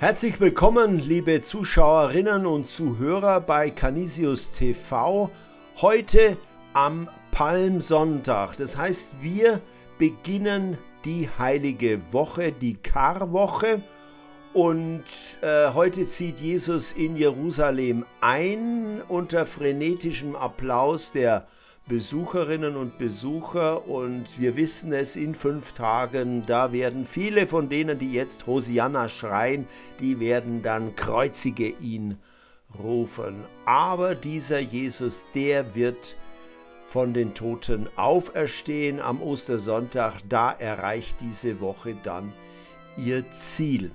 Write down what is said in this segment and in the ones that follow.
Herzlich willkommen, liebe Zuschauerinnen und Zuhörer bei Canisius TV. Heute am Palmsonntag. Das heißt, wir beginnen die heilige Woche, die Karwoche. Und äh, heute zieht Jesus in Jerusalem ein unter frenetischem Applaus der Besucherinnen und Besucher und wir wissen es in fünf Tagen, da werden viele von denen, die jetzt Hosianna schreien, die werden dann kreuzige ihn rufen. Aber dieser Jesus, der wird von den Toten auferstehen am Ostersonntag, da erreicht diese Woche dann ihr Ziel.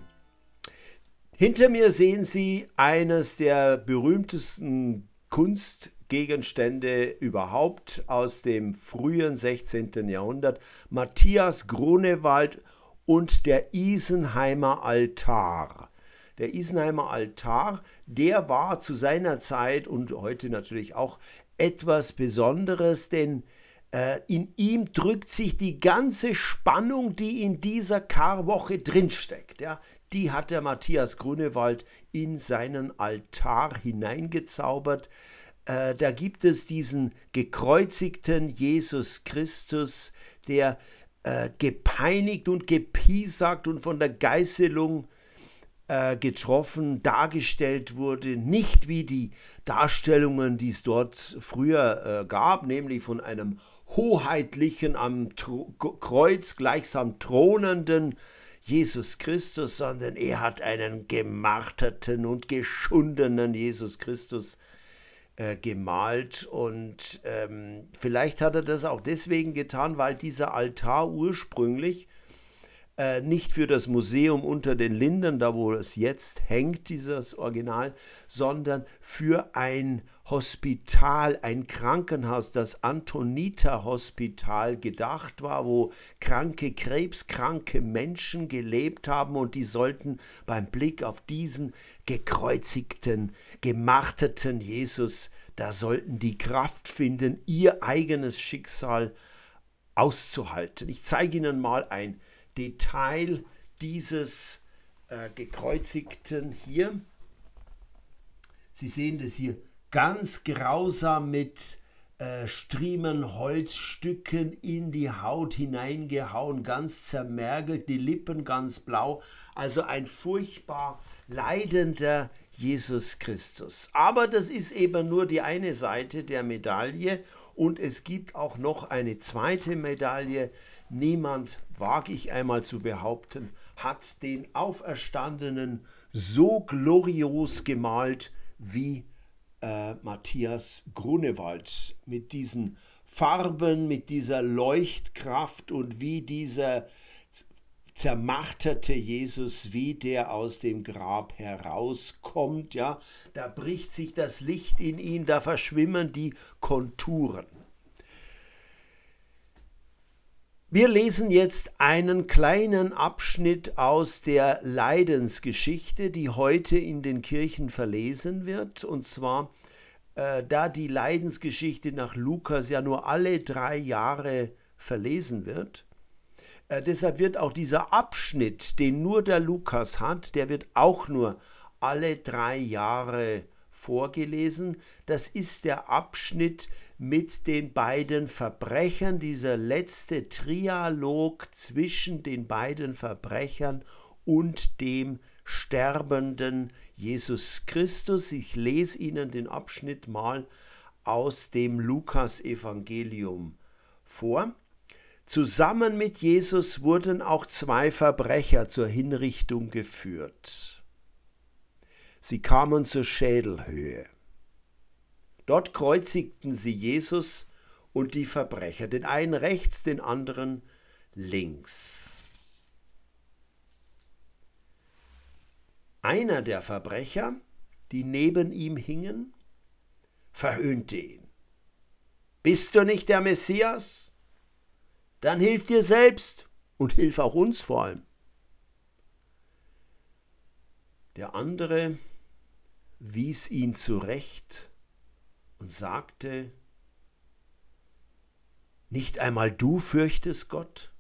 Hinter mir sehen Sie eines der berühmtesten Kunst Gegenstände überhaupt aus dem frühen 16. Jahrhundert. Matthias Grunewald und der Isenheimer Altar. Der Isenheimer Altar, der war zu seiner Zeit und heute natürlich auch etwas Besonderes, denn äh, in ihm drückt sich die ganze Spannung, die in dieser Karwoche drinsteckt. Ja, die hat der Matthias Grunewald in seinen Altar hineingezaubert. Äh, da gibt es diesen gekreuzigten Jesus Christus, der äh, gepeinigt und gepiesackt und von der Geißelung äh, getroffen, dargestellt wurde, nicht wie die Darstellungen, die es dort früher äh, gab, nämlich von einem hoheitlichen, am Tro Kreuz gleichsam thronenden Jesus Christus, sondern er hat einen gemarterten und geschundenen Jesus Christus äh, gemalt und ähm, vielleicht hat er das auch deswegen getan, weil dieser Altar ursprünglich äh, nicht für das Museum unter den Linden, da wo es jetzt hängt, dieses Original, sondern für ein Hospital, ein Krankenhaus, das Antonita Hospital gedacht war, wo kranke, krebskranke Menschen gelebt haben und die sollten beim Blick auf diesen gekreuzigten, gemarterten Jesus, da sollten die Kraft finden, ihr eigenes Schicksal auszuhalten. Ich zeige Ihnen mal ein Detail dieses äh, gekreuzigten hier. Sie sehen das hier ganz grausam mit äh, Striemen, Holzstücken in die Haut hineingehauen, ganz zermergelt, die Lippen ganz blau. Also ein furchtbar leidender Jesus Christus. Aber das ist eben nur die eine Seite der Medaille und es gibt auch noch eine zweite Medaille. Niemand, wage ich einmal zu behaupten, hat den Auferstandenen so glorios gemalt wie äh, Matthias Grunewald mit diesen Farben, mit dieser Leuchtkraft und wie dieser zermarterte Jesus, wie der aus dem Grab herauskommt, ja, da bricht sich das Licht in ihn, da verschwimmen die Konturen. Wir lesen jetzt einen kleinen Abschnitt aus der Leidensgeschichte, die heute in den Kirchen verlesen wird, und zwar äh, da die Leidensgeschichte nach Lukas ja nur alle drei Jahre verlesen wird. Äh, deshalb wird auch dieser Abschnitt, den nur der Lukas hat, der wird auch nur alle drei Jahre vorgelesen. Das ist der Abschnitt mit den beiden Verbrechern, dieser letzte Trialog zwischen den beiden Verbrechern und dem sterbenden Jesus Christus. Ich lese Ihnen den Abschnitt mal aus dem Lukas-Evangelium vor. Zusammen mit Jesus wurden auch zwei Verbrecher zur Hinrichtung geführt. Sie kamen zur Schädelhöhe. Dort kreuzigten sie Jesus und die Verbrecher, den einen rechts, den anderen links. Einer der Verbrecher, die neben ihm hingen, verhöhnte ihn. Bist du nicht der Messias? dann hilf dir selbst und hilf auch uns vor allem. Der andere wies ihn zurecht und sagte, nicht einmal du fürchtest Gott?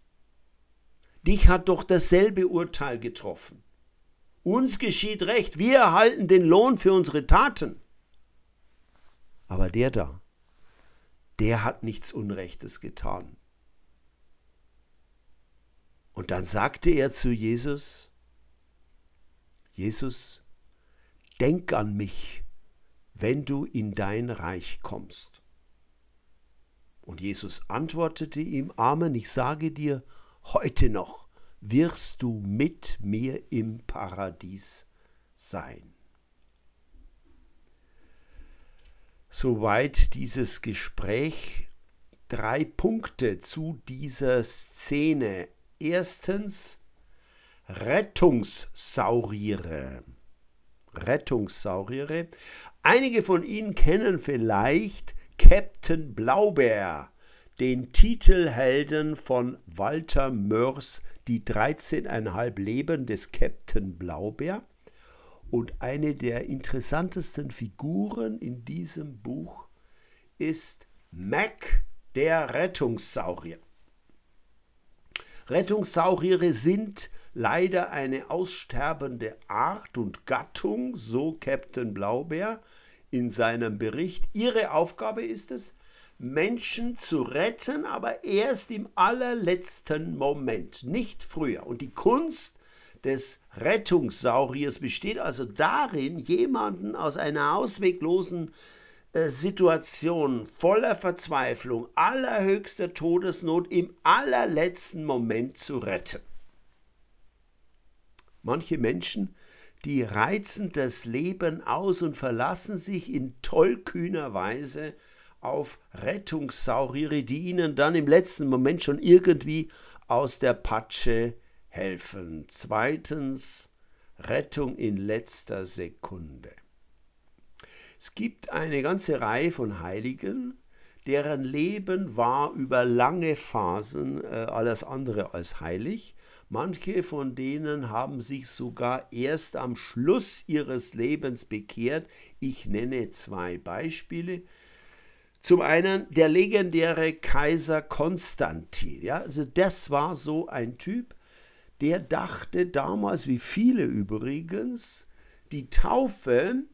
Dich hat doch dasselbe Urteil getroffen. Uns geschieht Recht, wir erhalten den Lohn für unsere Taten. Aber der da, der hat nichts Unrechtes getan. Und dann sagte er zu Jesus, Jesus, denk an mich, wenn du in dein Reich kommst. Und Jesus antwortete ihm, Amen, ich sage dir, heute noch wirst du mit mir im Paradies sein. Soweit dieses Gespräch. Drei Punkte zu dieser Szene. Erstens Rettungssauriere. Rettungssauriere. Einige von Ihnen kennen vielleicht Captain Blaubeer, den Titelhelden von Walter Mörs Die 13,5 Leben des Captain Blaubeer. Und eine der interessantesten Figuren in diesem Buch ist Mac, der Rettungssaurier. Rettungssauriere sind leider eine aussterbende Art und Gattung, so Captain Blaubeer in seinem Bericht. Ihre Aufgabe ist es, Menschen zu retten, aber erst im allerletzten Moment, nicht früher. Und die Kunst des Rettungssauriers besteht also darin, jemanden aus einer ausweglosen äh, Situation voller Verzweiflung, allerhöchster Todesnot im allerletzten Moment zu retten. Manche Menschen, die reizen das Leben aus und verlassen sich in tollkühner Weise auf Rettungssauriere, die ihnen dann im letzten Moment schon irgendwie aus der Patsche helfen. Zweitens Rettung in letzter Sekunde. Es gibt eine ganze Reihe von Heiligen, deren Leben war über lange Phasen äh, alles andere als heilig. Manche von denen haben sich sogar erst am Schluss ihres Lebens bekehrt. Ich nenne zwei Beispiele. Zum einen der legendäre Kaiser Konstantin. Ja, also das war so ein Typ, der dachte damals, wie viele übrigens, die Taufe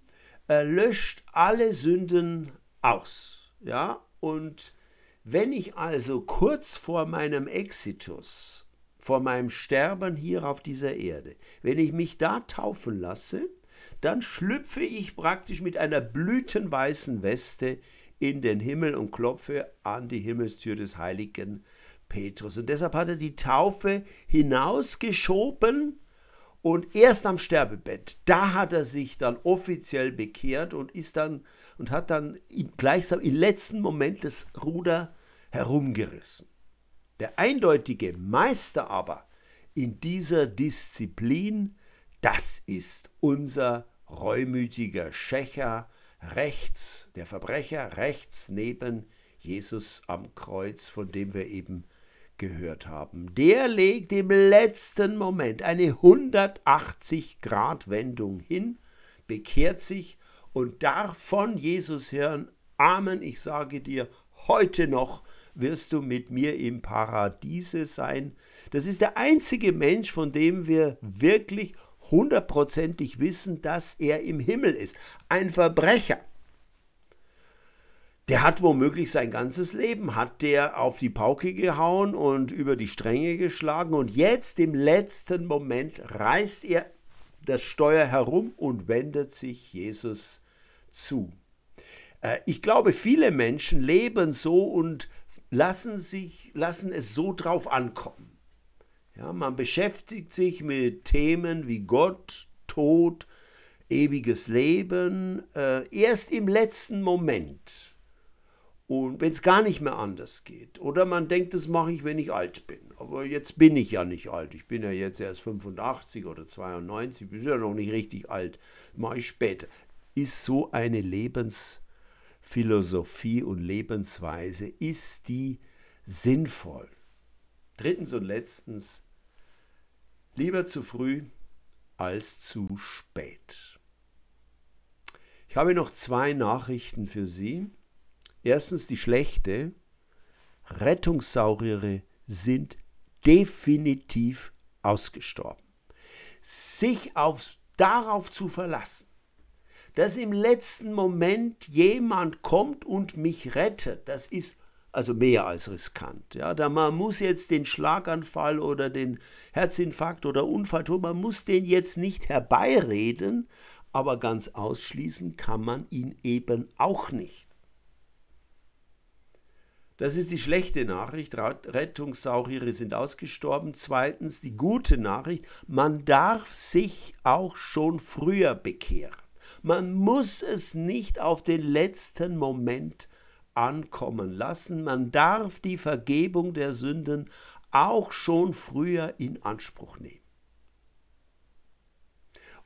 äh, löscht alle Sünden aus. Ja, und wenn ich also kurz vor meinem Exitus, vor meinem Sterben hier auf dieser Erde, wenn ich mich da taufen lasse, dann schlüpfe ich praktisch mit einer blütenweißen Weste in den Himmel und klopfe an die Himmelstür des heiligen Petrus. Und deshalb hat er die Taufe hinausgeschoben und erst am Sterbebett, da hat er sich dann offiziell bekehrt und ist dann und hat dann gleichsam im letzten Moment das Ruder herumgerissen. Der eindeutige Meister aber in dieser Disziplin, das ist unser reumütiger Schächer rechts, der Verbrecher rechts neben Jesus am Kreuz, von dem wir eben gehört haben, der legt im letzten Moment eine 180-Grad-Wendung hin, bekehrt sich und darf von Jesus hören, Amen, ich sage dir, heute noch wirst du mit mir im Paradiese sein. Das ist der einzige Mensch, von dem wir wirklich hundertprozentig wissen, dass er im Himmel ist. Ein Verbrecher der hat womöglich sein ganzes Leben, hat der auf die Pauke gehauen und über die Stränge geschlagen und jetzt im letzten Moment reißt er das Steuer herum und wendet sich Jesus zu. Äh, ich glaube, viele Menschen leben so und lassen, sich, lassen es so drauf ankommen. Ja, man beschäftigt sich mit Themen wie Gott, Tod, ewiges Leben, äh, erst im letzten Moment und wenn es gar nicht mehr anders geht. Oder man denkt, das mache ich, wenn ich alt bin. Aber jetzt bin ich ja nicht alt. Ich bin ja jetzt erst 85 oder 92, bin ja noch nicht richtig alt. Mache ich später. Ist so eine Lebensphilosophie und Lebensweise, ist die sinnvoll? Drittens und letztens, lieber zu früh als zu spät. Ich habe noch zwei Nachrichten für Sie. Erstens die schlechte. Rettungssauriere sind definitiv ausgestorben. sich auf, darauf zu verlassen, dass im letzten Moment jemand kommt und mich rettet, das ist also mehr als riskant. Ja, da man muss jetzt den Schlaganfall oder den Herzinfarkt oder Unfall tun, man muss den jetzt nicht herbeireden, aber ganz ausschließen kann man ihn eben auch nicht. Das ist die schlechte Nachricht, Rettungssauriere sind ausgestorben. Zweitens die gute Nachricht, man darf sich auch schon früher bekehren. Man muss es nicht auf den letzten Moment ankommen lassen. Man darf die Vergebung der Sünden auch schon früher in Anspruch nehmen.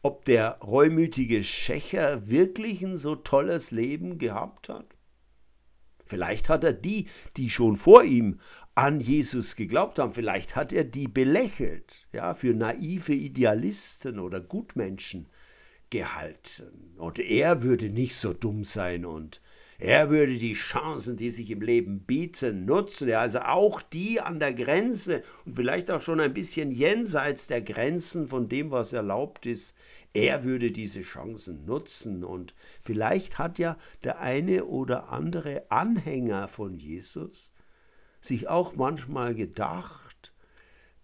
Ob der reumütige Schächer wirklich ein so tolles Leben gehabt hat? Vielleicht hat er die, die schon vor ihm an Jesus geglaubt haben, vielleicht hat er die belächelt, ja, für naive Idealisten oder Gutmenschen gehalten. Und er würde nicht so dumm sein und er würde die Chancen, die sich im Leben bieten, nutzen. Ja, also auch die an der Grenze und vielleicht auch schon ein bisschen jenseits der Grenzen von dem, was erlaubt ist. Er würde diese Chancen nutzen. Und vielleicht hat ja der eine oder andere Anhänger von Jesus sich auch manchmal gedacht,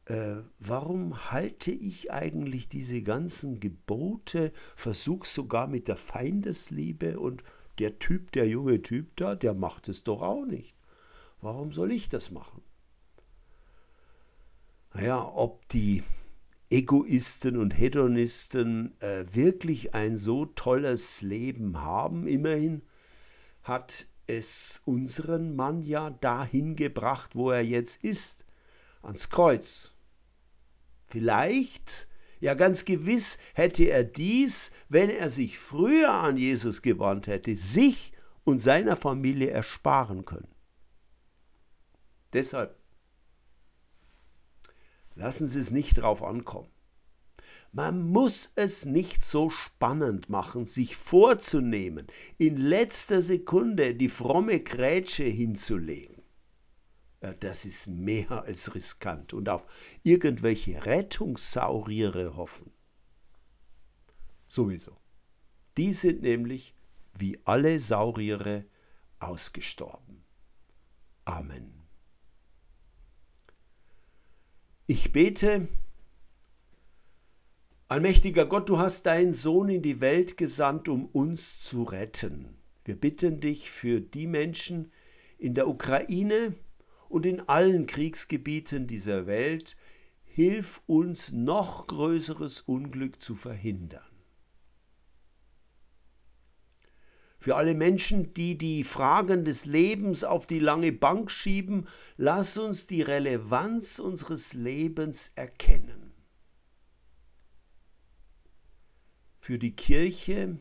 äh, warum halte ich eigentlich diese ganzen Gebote, versuche sogar mit der Feindesliebe und der Typ, der junge Typ da, der macht es doch auch nicht. Warum soll ich das machen? Naja, ob die Egoisten und Hedonisten äh, wirklich ein so tolles Leben haben, immerhin hat es unseren Mann ja dahin gebracht, wo er jetzt ist, ans Kreuz. Vielleicht ja, ganz gewiss hätte er dies, wenn er sich früher an Jesus gewandt hätte, sich und seiner Familie ersparen können. Deshalb lassen Sie es nicht drauf ankommen. Man muss es nicht so spannend machen, sich vorzunehmen, in letzter Sekunde die fromme Grätsche hinzulegen das ist mehr als riskant. Und auf irgendwelche Rettungssauriere hoffen. Sowieso. Die sind nämlich wie alle Sauriere ausgestorben. Amen. Ich bete, Allmächtiger Gott, du hast deinen Sohn in die Welt gesandt, um uns zu retten. Wir bitten dich für die Menschen in der Ukraine, und in allen Kriegsgebieten dieser Welt, hilf uns noch größeres Unglück zu verhindern. Für alle Menschen, die die Fragen des Lebens auf die lange Bank schieben, lass uns die Relevanz unseres Lebens erkennen. Für die Kirche,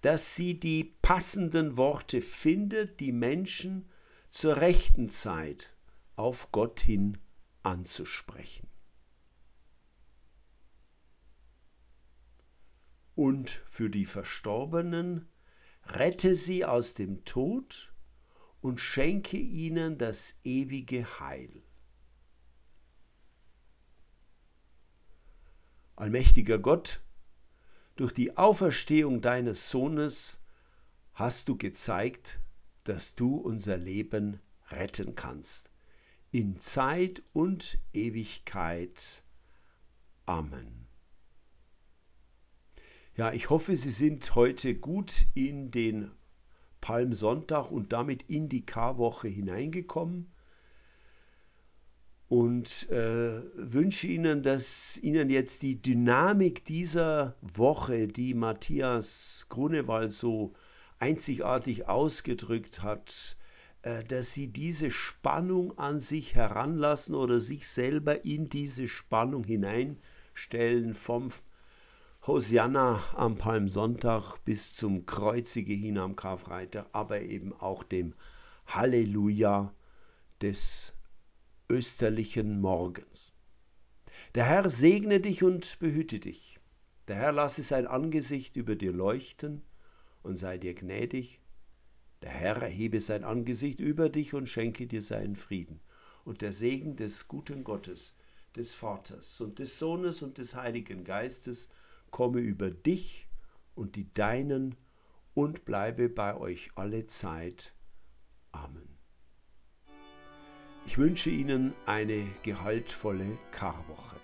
dass sie die passenden Worte findet, die Menschen zur rechten Zeit auf Gott hin anzusprechen. Und für die Verstorbenen rette sie aus dem Tod und schenke ihnen das ewige Heil. Allmächtiger Gott, durch die Auferstehung deines Sohnes hast du gezeigt, dass du unser Leben retten kannst. In Zeit und Ewigkeit. Amen. Ja, ich hoffe, Sie sind heute gut in den Palmsonntag und damit in die Karwoche hineingekommen und äh, wünsche Ihnen, dass Ihnen jetzt die Dynamik dieser Woche, die Matthias Grunewald so einzigartig ausgedrückt hat, äh, dass sie diese Spannung an sich heranlassen oder sich selber in diese Spannung hineinstellen vom Hosianna am Palmsonntag bis zum Kreuzige hin am Karfreitag, aber eben auch dem Halleluja des österlichen Morgens. Der Herr segne dich und behüte dich. Der Herr lasse sein Angesicht über dir leuchten und sei dir gnädig. Der Herr erhebe sein Angesicht über dich und schenke dir seinen Frieden. Und der Segen des guten Gottes, des Vaters und des Sohnes und des Heiligen Geistes komme über dich und die Deinen und bleibe bei euch alle Zeit. Amen. Ich wünsche Ihnen eine gehaltvolle Karwoche.